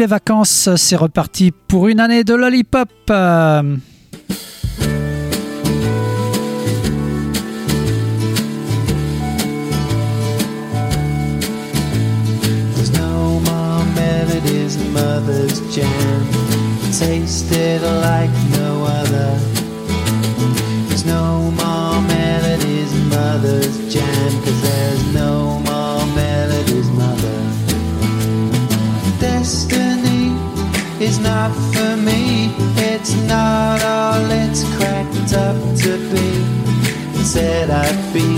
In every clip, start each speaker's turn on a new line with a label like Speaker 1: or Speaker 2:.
Speaker 1: les vacances, c'est reparti pour une année de lollipop. Euh,
Speaker 2: mother's jam tasted like no other. There's no more melodies, mother's jam, cause there's no is not for me, it's not all it's cracked up to be. Said I'd be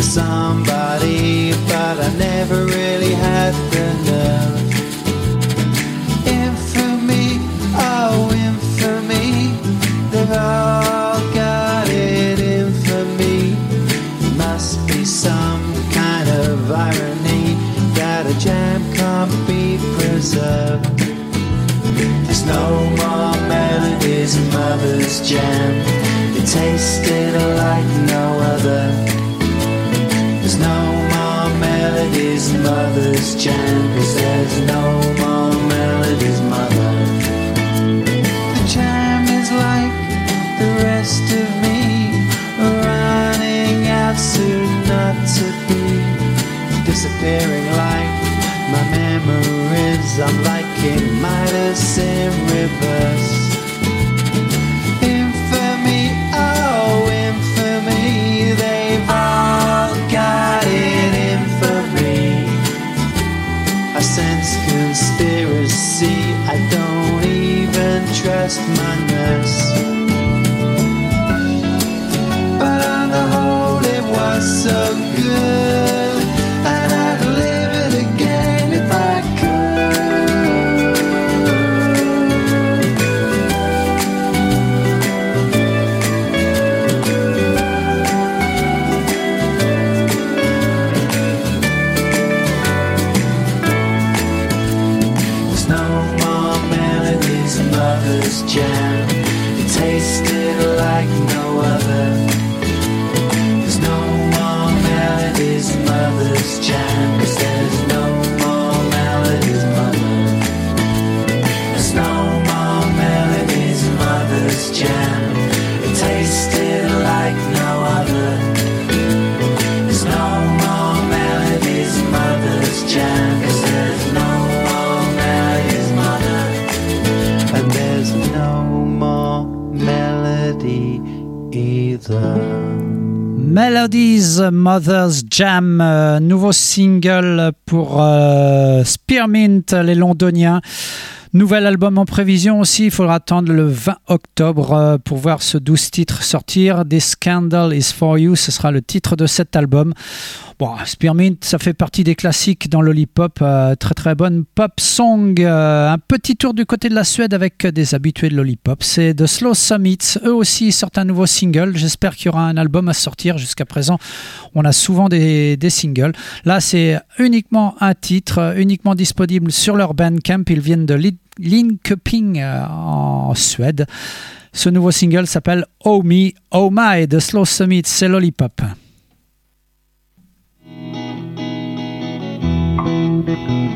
Speaker 2: somebody, but I never really had the nerve. No more melodies in mother's jam. It tasted like no other. There's no more melodies in mother's jam. Cause there's no more melodies, mother. The jam is like the rest of me running out soon not to be disappearing like my memories I'm like in in reverse. Infamy oh infamy they've all got it in for me. I sense conspiracy I don't even trust my nurse Mother's Jam,
Speaker 1: euh, nouveau single pour euh, Spearmint, les londoniens. Nouvel album en prévision aussi, il faudra attendre le 20 octobre euh, pour voir ce 12 titres sortir. This Scandal is for You, ce sera le titre de cet album. Bon, Spearmint, ça fait partie des classiques dans l'Olipop. Euh, très très bonne pop song. Euh, un petit tour du côté de la Suède avec des habitués de l'Olipop. C'est The Slow Summits. Eux aussi sortent un nouveau single. J'espère qu'il y aura un album à sortir. Jusqu'à présent, on a souvent des, singles. Là, c'est uniquement un titre, uniquement disponible sur leur Bandcamp. Ils viennent de Linköping euh, en Suède. Ce nouveau single s'appelle Oh Me, Oh My, The Slow Summits. C'est Lollipop.
Speaker 3: Thank you.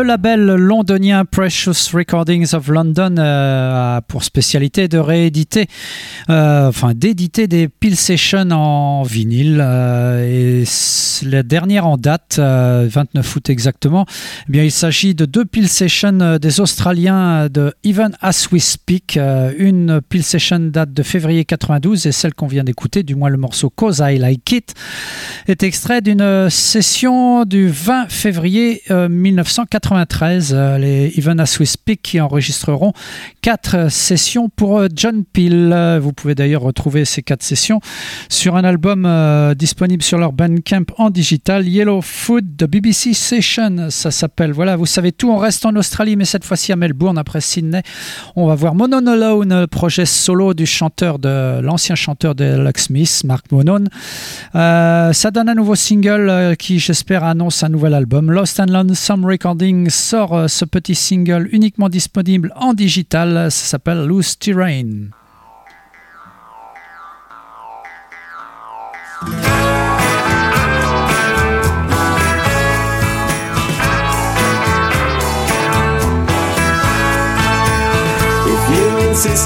Speaker 4: Le label londonien Precious Recordings of London euh, a pour spécialité de rééditer, enfin d'éditer des Peel Sessions en vinyle. Euh, et la dernière en date, 29 août exactement, eh bien, il s'agit de deux Peel Sessions des Australiens de Even As We Speak. une Peel Session date de février 92 et celle qu'on vient d'écouter, du moins le morceau Cause I Like It, est extrait d'une session du 20 février 1990. 93, euh, les Even As We Speak qui enregistreront quatre sessions pour euh, John Peel. Vous pouvez d'ailleurs retrouver ces quatre sessions sur un album euh, disponible sur leur Bandcamp en digital, Yellow Food de BBC Session. Ça s'appelle. Voilà, vous savez tout. On reste en Australie, mais cette fois-ci à Melbourne, après Sydney. On va voir Monon Alone, projet solo du chanteur de l'ancien chanteur de Lucksmith, Mark Monon. ça donne un nouveau single qui, j'espère, annonce un nouvel album, Lost and Lonesome Recording sort euh, ce petit single uniquement disponible en digital. Ça s'appelle Loose Terrain.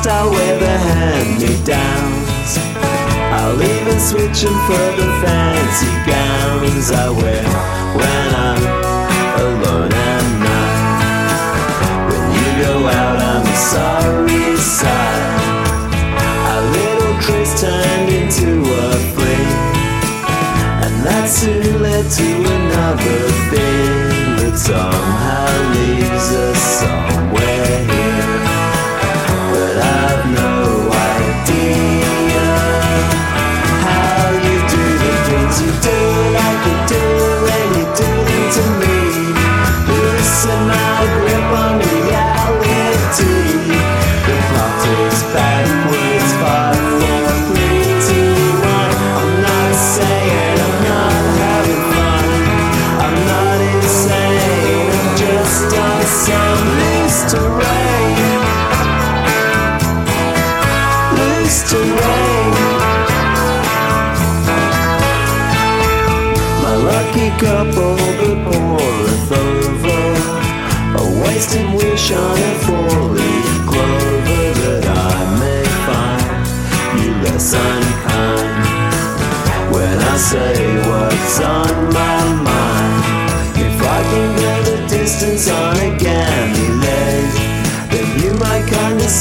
Speaker 4: I'll wear the hand-me-downs I'll even switch them for the fancy gowns I wear when I'm alone at night. When you go out on the sorry side. A little trace turned into a frame, and that soon led to another thing that somehow leaves us somewhere here.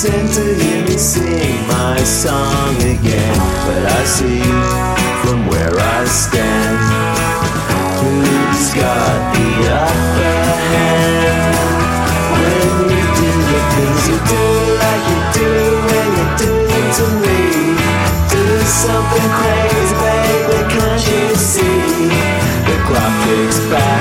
Speaker 4: Condescend to hear me sing my song again. But I see from where I stand who's got the upper hand? When you do the things you do like you do when you do them to me. Do something crazy baby can't you see? The clock ticks backwards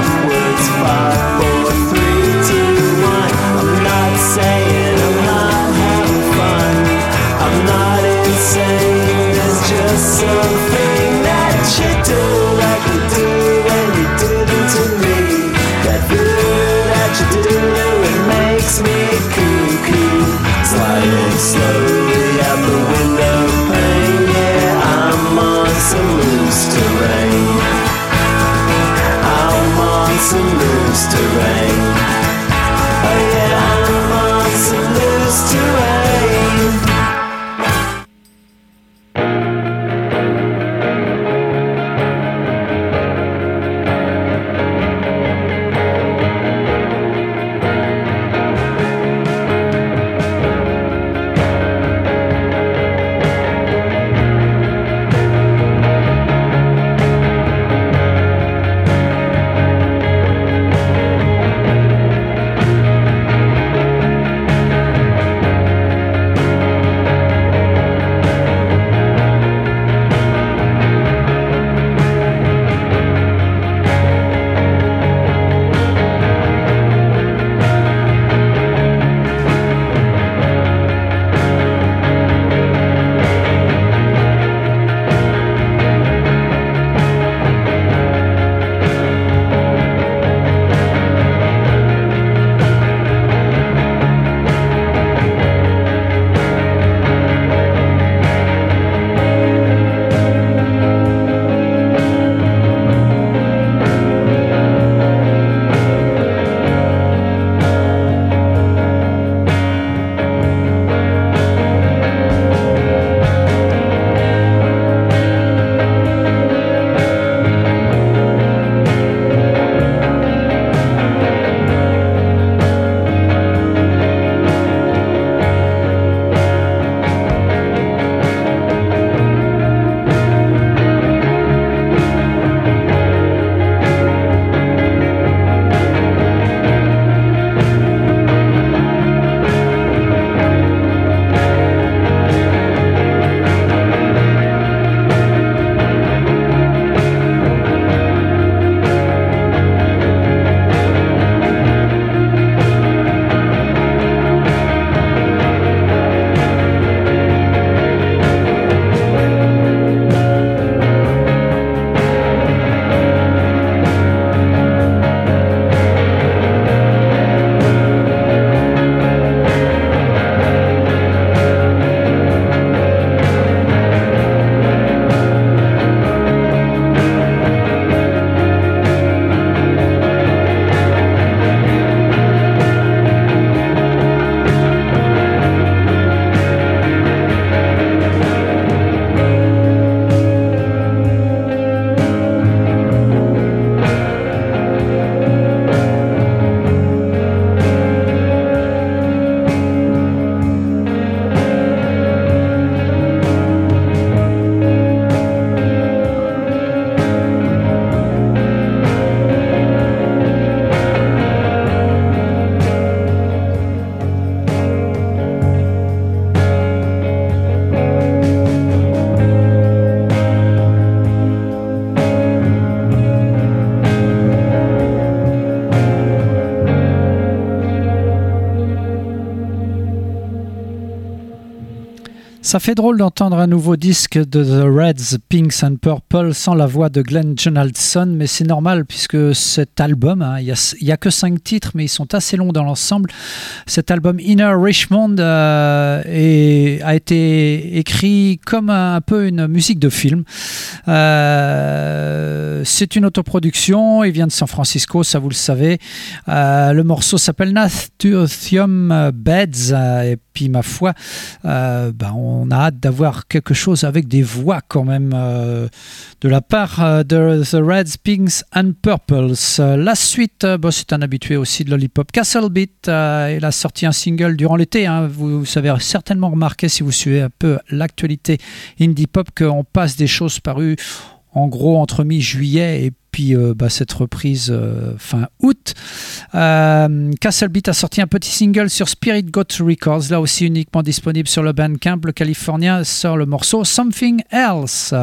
Speaker 1: Ça fait drôle d'entendre un nouveau disque de The Reds, Pinks and Purple sans la voix de Glenn Jonaldson, mais c'est normal puisque cet album, hein, il n'y a, que cinq titres, mais ils sont assez longs dans l'ensemble. Cet album Inner Richmond euh, a été écrit comme un, peu une musique de film. Euh, c'est une autoproduction, il vient de San Francisco, ça vous le savez. Euh, le morceau s'appelle Nathium Beds, et puis ma foi, ben on a hâte d'avoir quelque chose avec des voix quand même euh, de la part euh, de The Reds, Pinks and Purples. la suite, euh, c'est un habitué aussi de Lollipop. Castle Beat, il a sorti un single durant l'été. Hein. Vous, vous, avez certainement remarqué si vous suivez un peu l'actualité indie pop qu'on passe des choses parues en gros entre mi-juillet et puis euh, bah, cette reprise euh, fin août. Euh, Castle Beat a sorti un petit single sur Spirit Got Records, là aussi uniquement disponible sur le Bandcamp. Le Californien sort le morceau Something Else.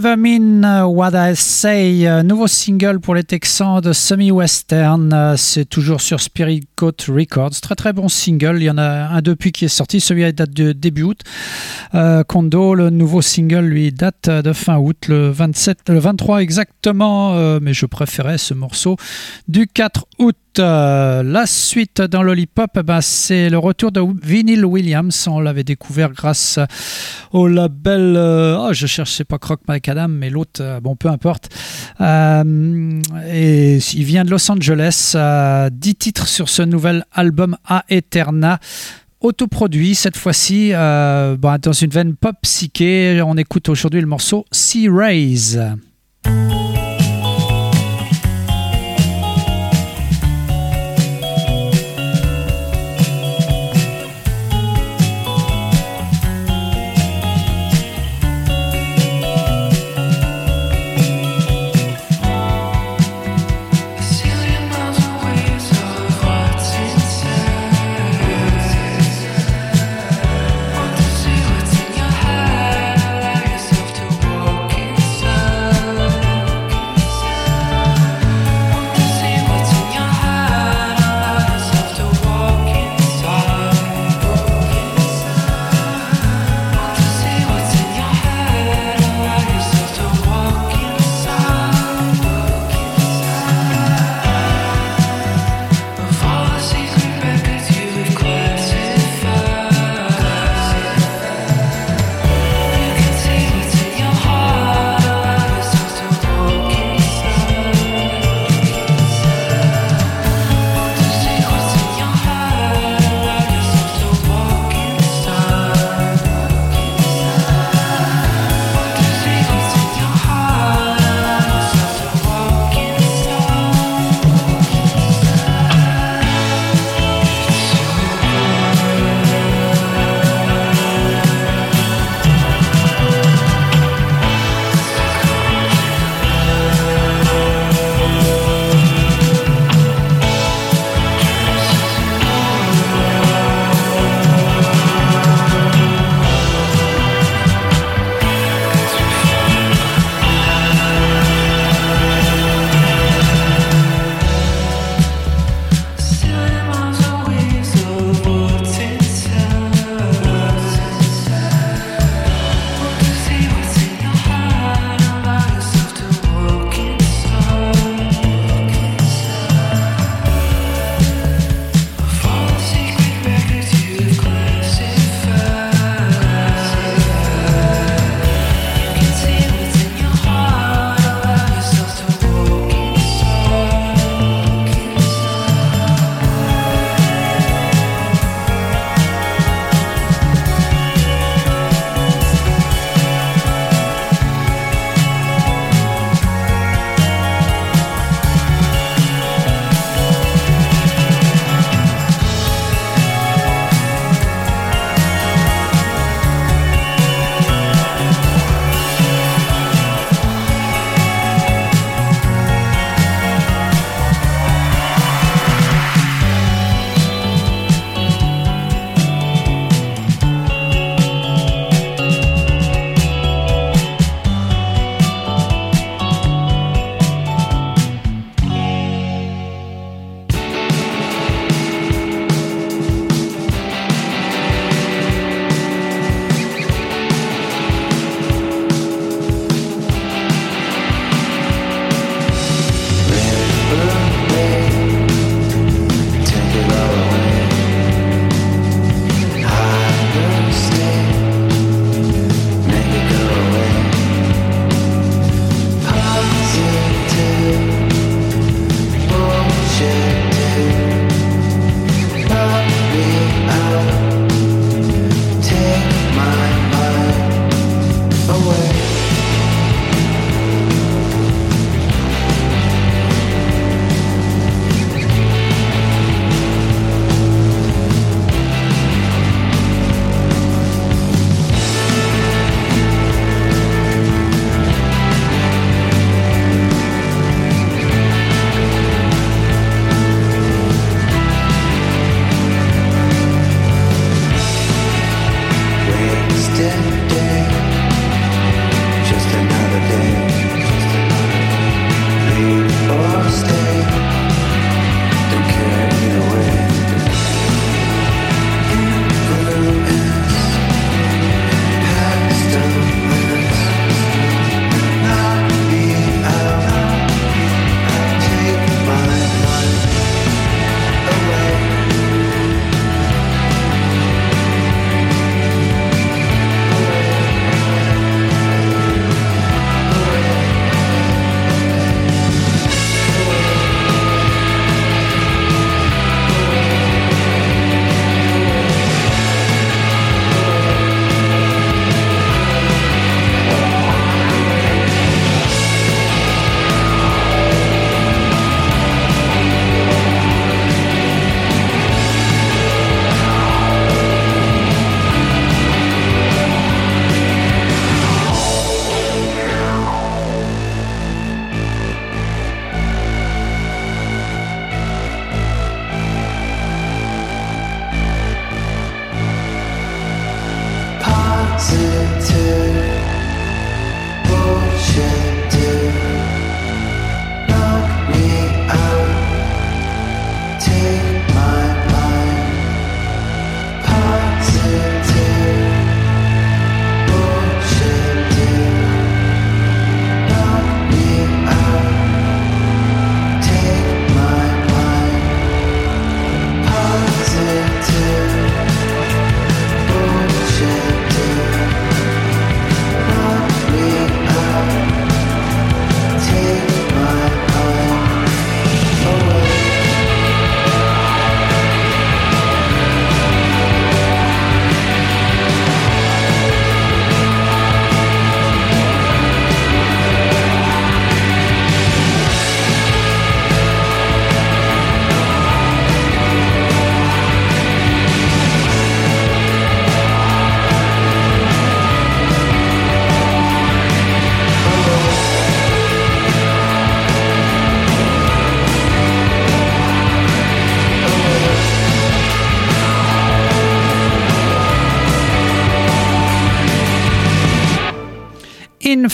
Speaker 1: Never Mean What I Say, euh, nouveau single pour les Texans de semi-western. Euh, c'est toujours sur Spirit Goat Records. Très très bon single. Il y en a un depuis qui est sorti. Celui-là date de début août. Euh, Kondo, le nouveau single, lui, date de fin août, le 27, le 23 exactement. mais je préférais ce morceau du 4 août. Euh, la suite dans Lollipop, eh ben, c'est le retour de Vinyl Williams. On l'avait découvert grâce au label. Euh, oh, je cherchais pas Croc Macadam, mais l'autre, euh, bon, peu importe. et il vient de Los Angeles. 10 titres sur ce nouvel album A Eterna autoproduit cette fois-ci dans une veine pop psyché. On écoute aujourd'hui le morceau Sea Rays.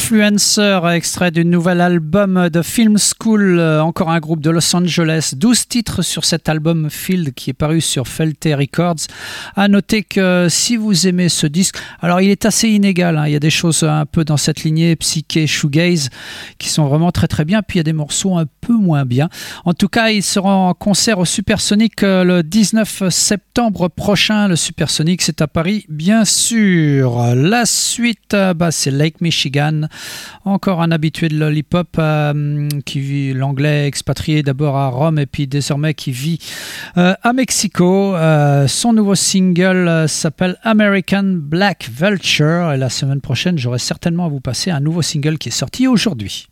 Speaker 1: Influencer, extrait du nouvel album de Film School, euh, encore un groupe de Los Angeles. 12 titres sur cet album Field qui est paru sur Felte Records. À noter que si vous aimez ce disque, alors il est assez inégal, hein. il y a des choses un peu dans cette lignée psyché, shoegaze, qui sont vraiment très très bien, puis il y a des morceaux un peu moins bien. En tout cas, il sera en concert au Supersonic euh, le 19 septembre prochain. Le Supersonic, c'est à Paris, bien sûr. La suite, euh, bah, c'est Lake Michigan encore un habitué de l'hip-hop euh, qui vit l'anglais expatrié d'abord à Rome et puis désormais qui vit euh, à Mexico. Euh, son nouveau single s'appelle American Black Vulture et la semaine prochaine j'aurai certainement à vous passer un nouveau single qui est sorti aujourd'hui.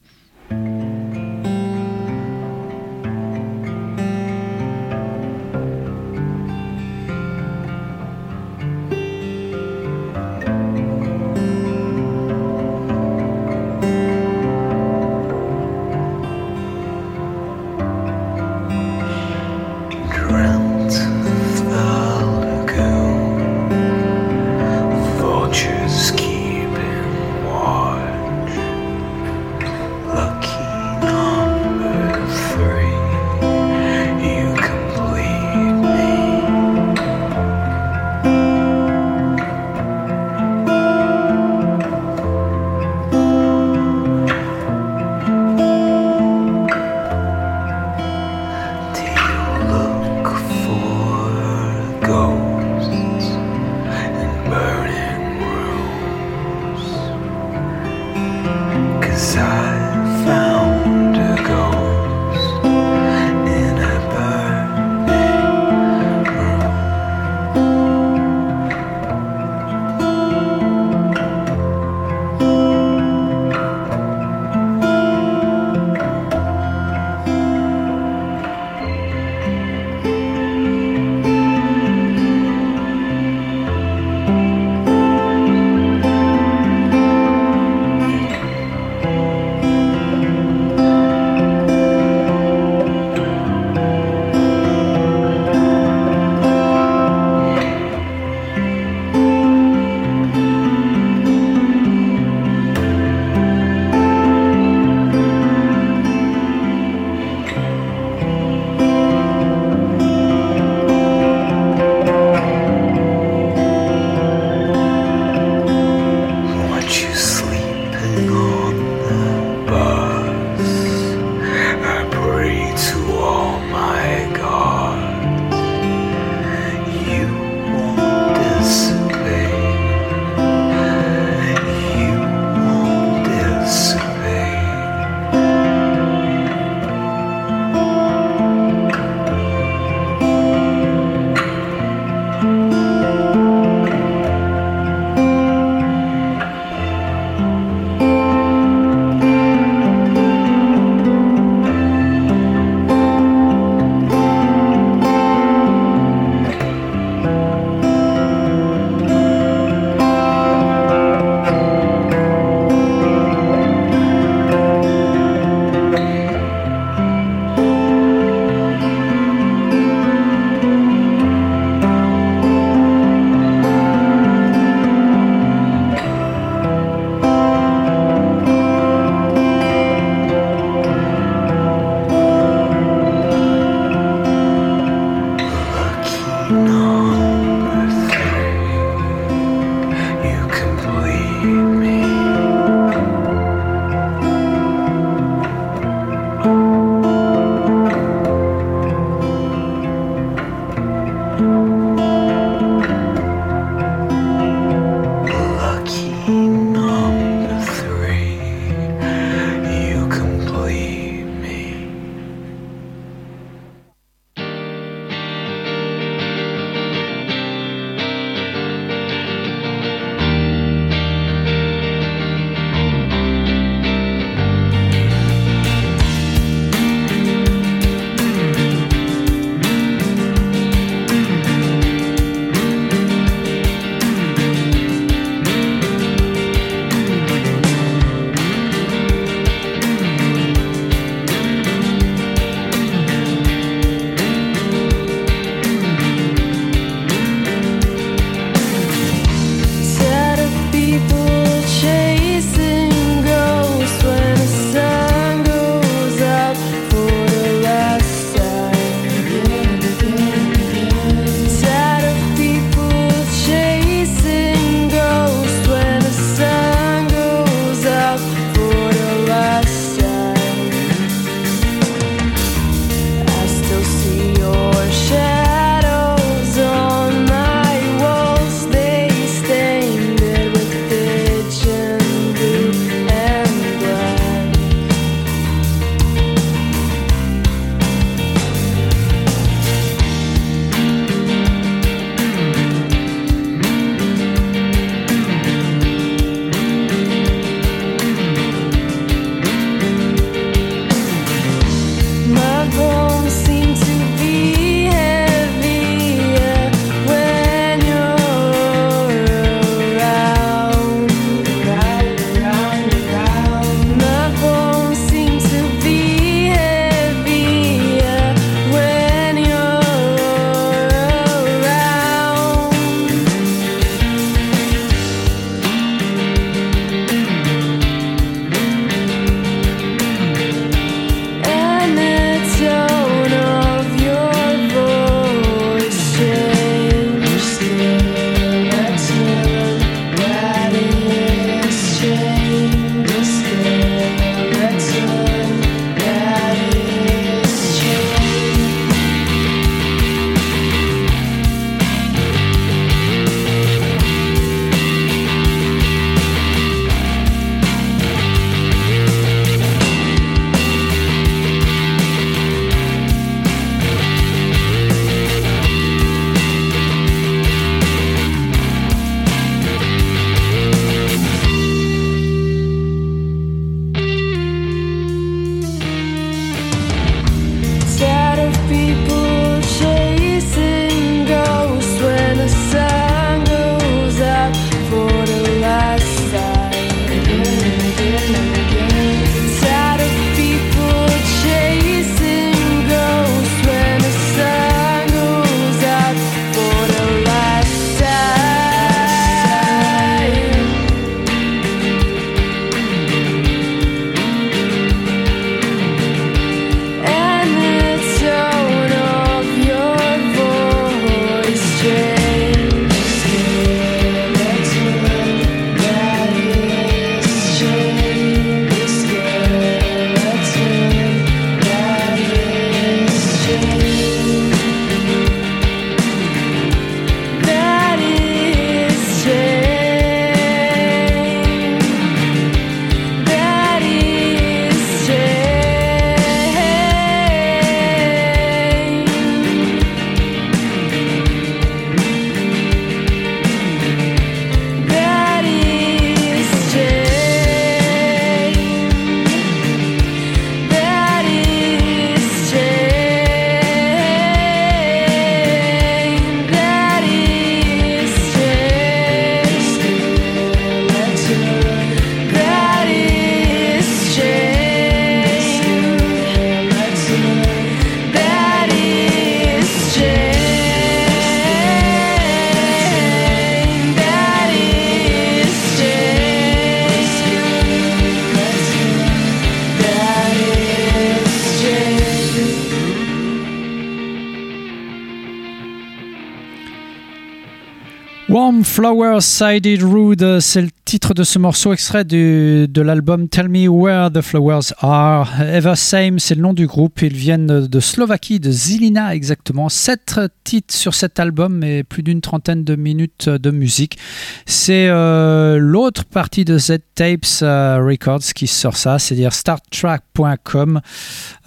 Speaker 5: Warm Flowers Sided Rude, c'est titre de ce morceau extrait de l'album Tell Me Where the Flowers Are. Ever Same, c'est le nom du groupe. Ils viennent de Slovaquie, de Zilina exactement. Sept titres sur cet album et plus d'une trentaine de minutes de musique. C'est euh, l'autre partie de Z-Tapes euh, Records qui sort ça, c'est-à-dire StarTrack.com.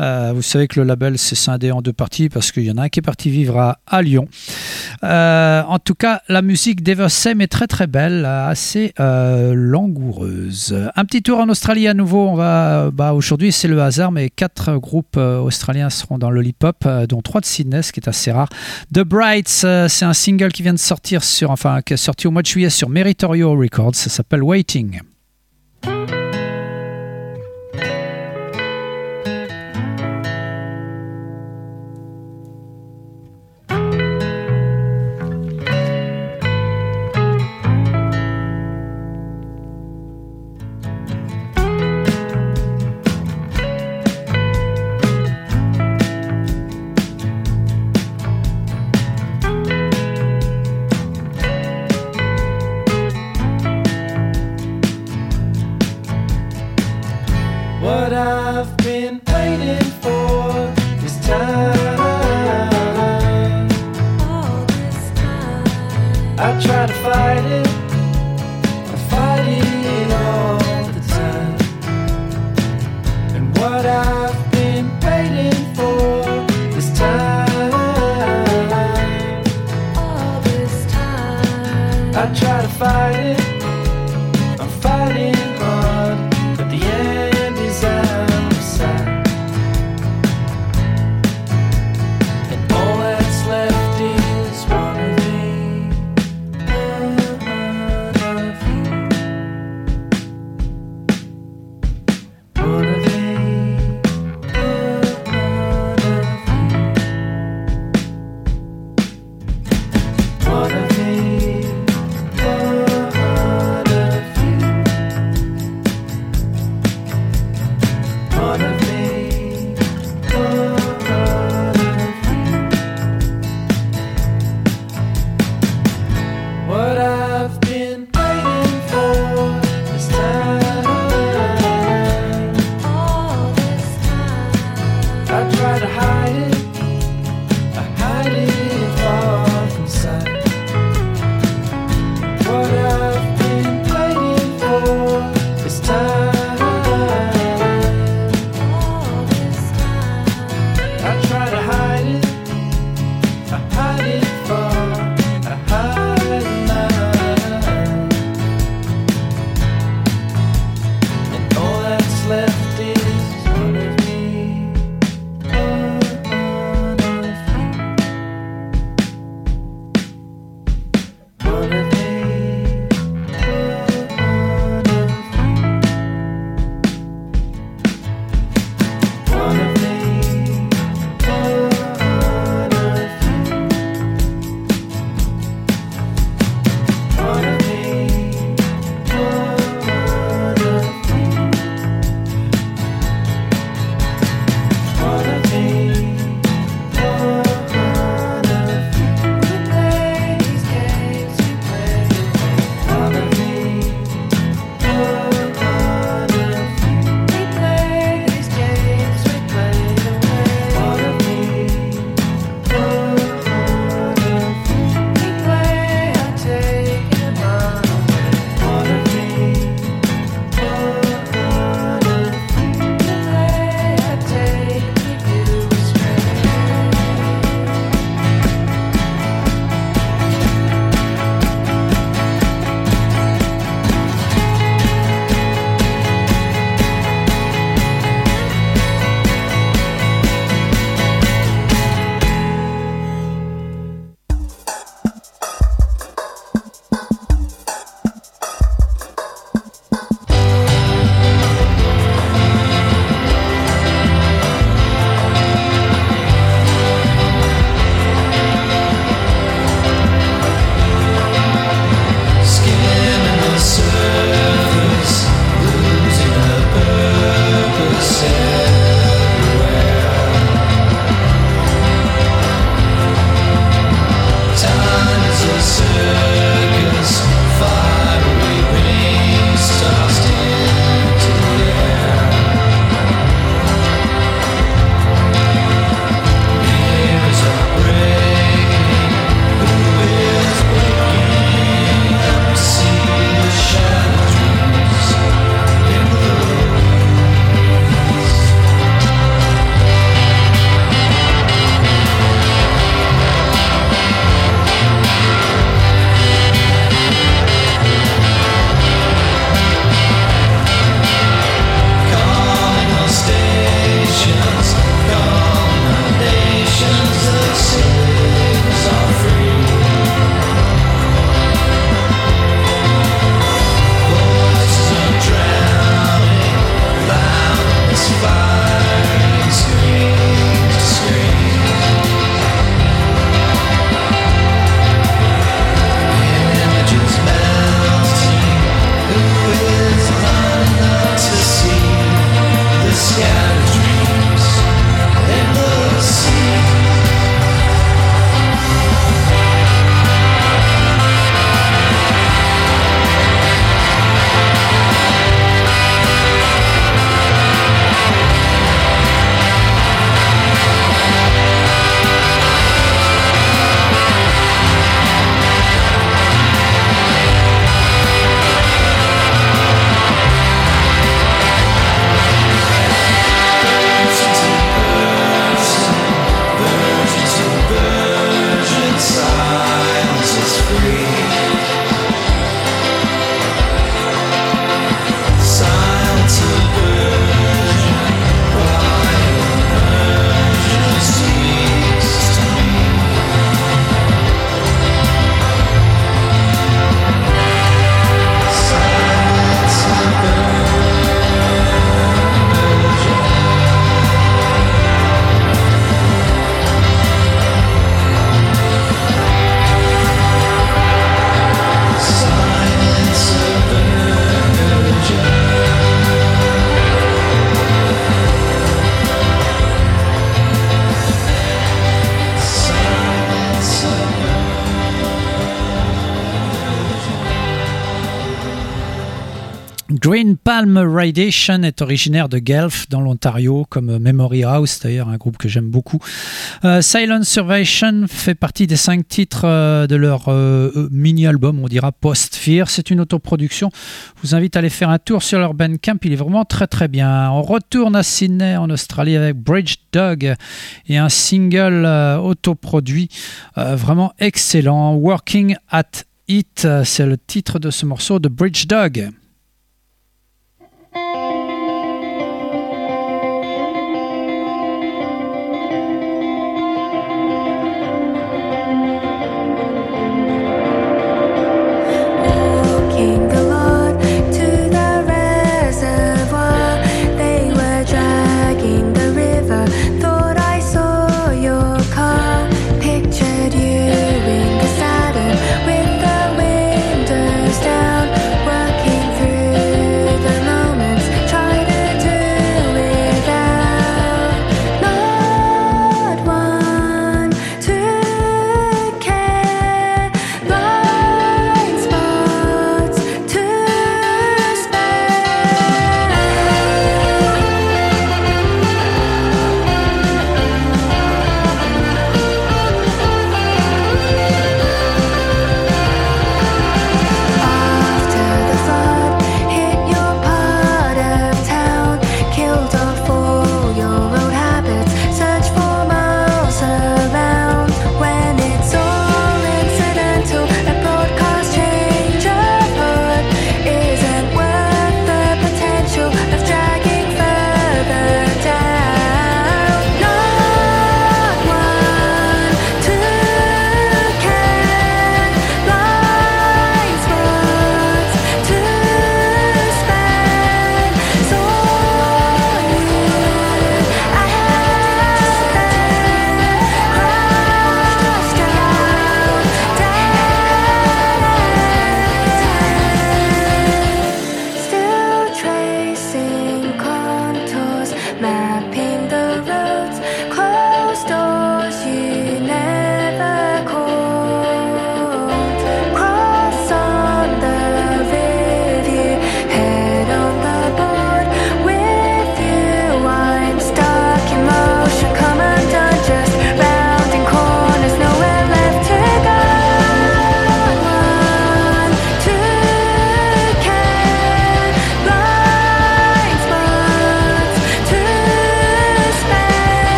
Speaker 5: Euh, vous savez que le label s'est scindé en deux parties parce qu'il y en a un qui est parti vivre à, Lyon. en tout cas, la musique musique est très très belle, assez langoureuse. Un petit tour en Australie à nouveau. On va, bah, aujourd'hui c'est le hasard, mais quatre groupes euh, australiens seront dans le hip-hop, euh, dont trois de Sydney, ce qui est assez rare. The Brights, c'est un single qui vient de sortir sur, enfin, qui est sorti au mois de juillet sur Meritorio Records. Ça s'appelle Waiting.
Speaker 1: Radiation est originaire de Guelph, dans l'Ontario, comme Memory House, d'ailleurs, un groupe que j'aime beaucoup. Euh, Silent Survation fait partie des cinq titres euh, de leur euh, mini-album, on dira Post-Fear. C'est une autoproduction. Je vous invite à aller faire un tour sur leur Bandcamp, il est vraiment très très bien. On retourne à Sydney, en Australie, avec Bridge Dog et un single autoproduit vraiment excellent, Working at It, c'est le titre de ce morceau de Bridge Dog.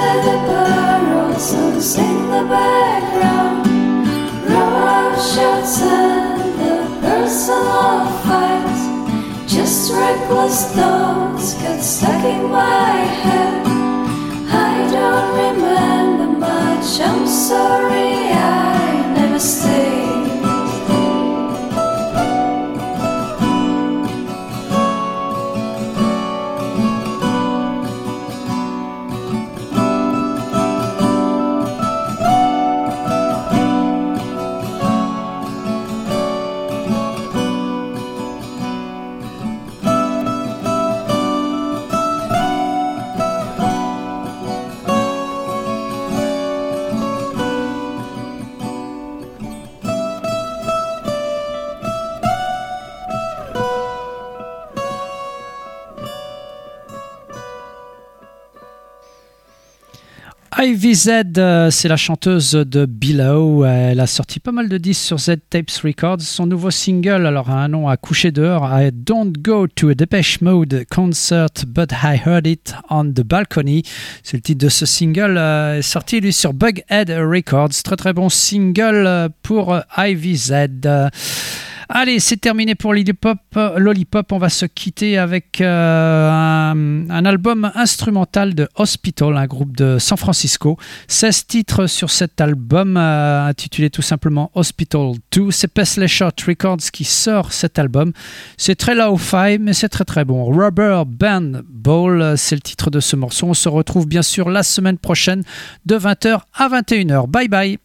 Speaker 6: hear the barrels and sing the background. Row our shots and the personal fights. Just reckless thoughts get stuck in my head. I don't remember much, I'm sorry, I never stay.
Speaker 1: Ivy Z, euh, c'est la chanteuse de Below. Elle a sorti pas mal de disques sur Z Tapes Records. Son nouveau single, alors un nom à coucher dehors, I Don't Go to a Depeche Mode concert, but I heard it on the balcony. C'est le titre de ce single, euh, est sorti lui sur Bughead Records. Très très bon single euh, pour Ivy Z. Allez, c'est terminé pour Lollipop. On va se quitter avec euh, un, album instrumental de Hospital, un groupe de San Francisco. 16 titres sur cet album, euh, intitulé tout simplement Hospital 2. C'est Paisley Short Records qui sort cet album. C'est très low-fi, mais c'est très très bon. Rubber Band Ball, c'est le titre de ce morceau. On se retrouve bien sûr la semaine prochaine de 20h à 21h. Bye bye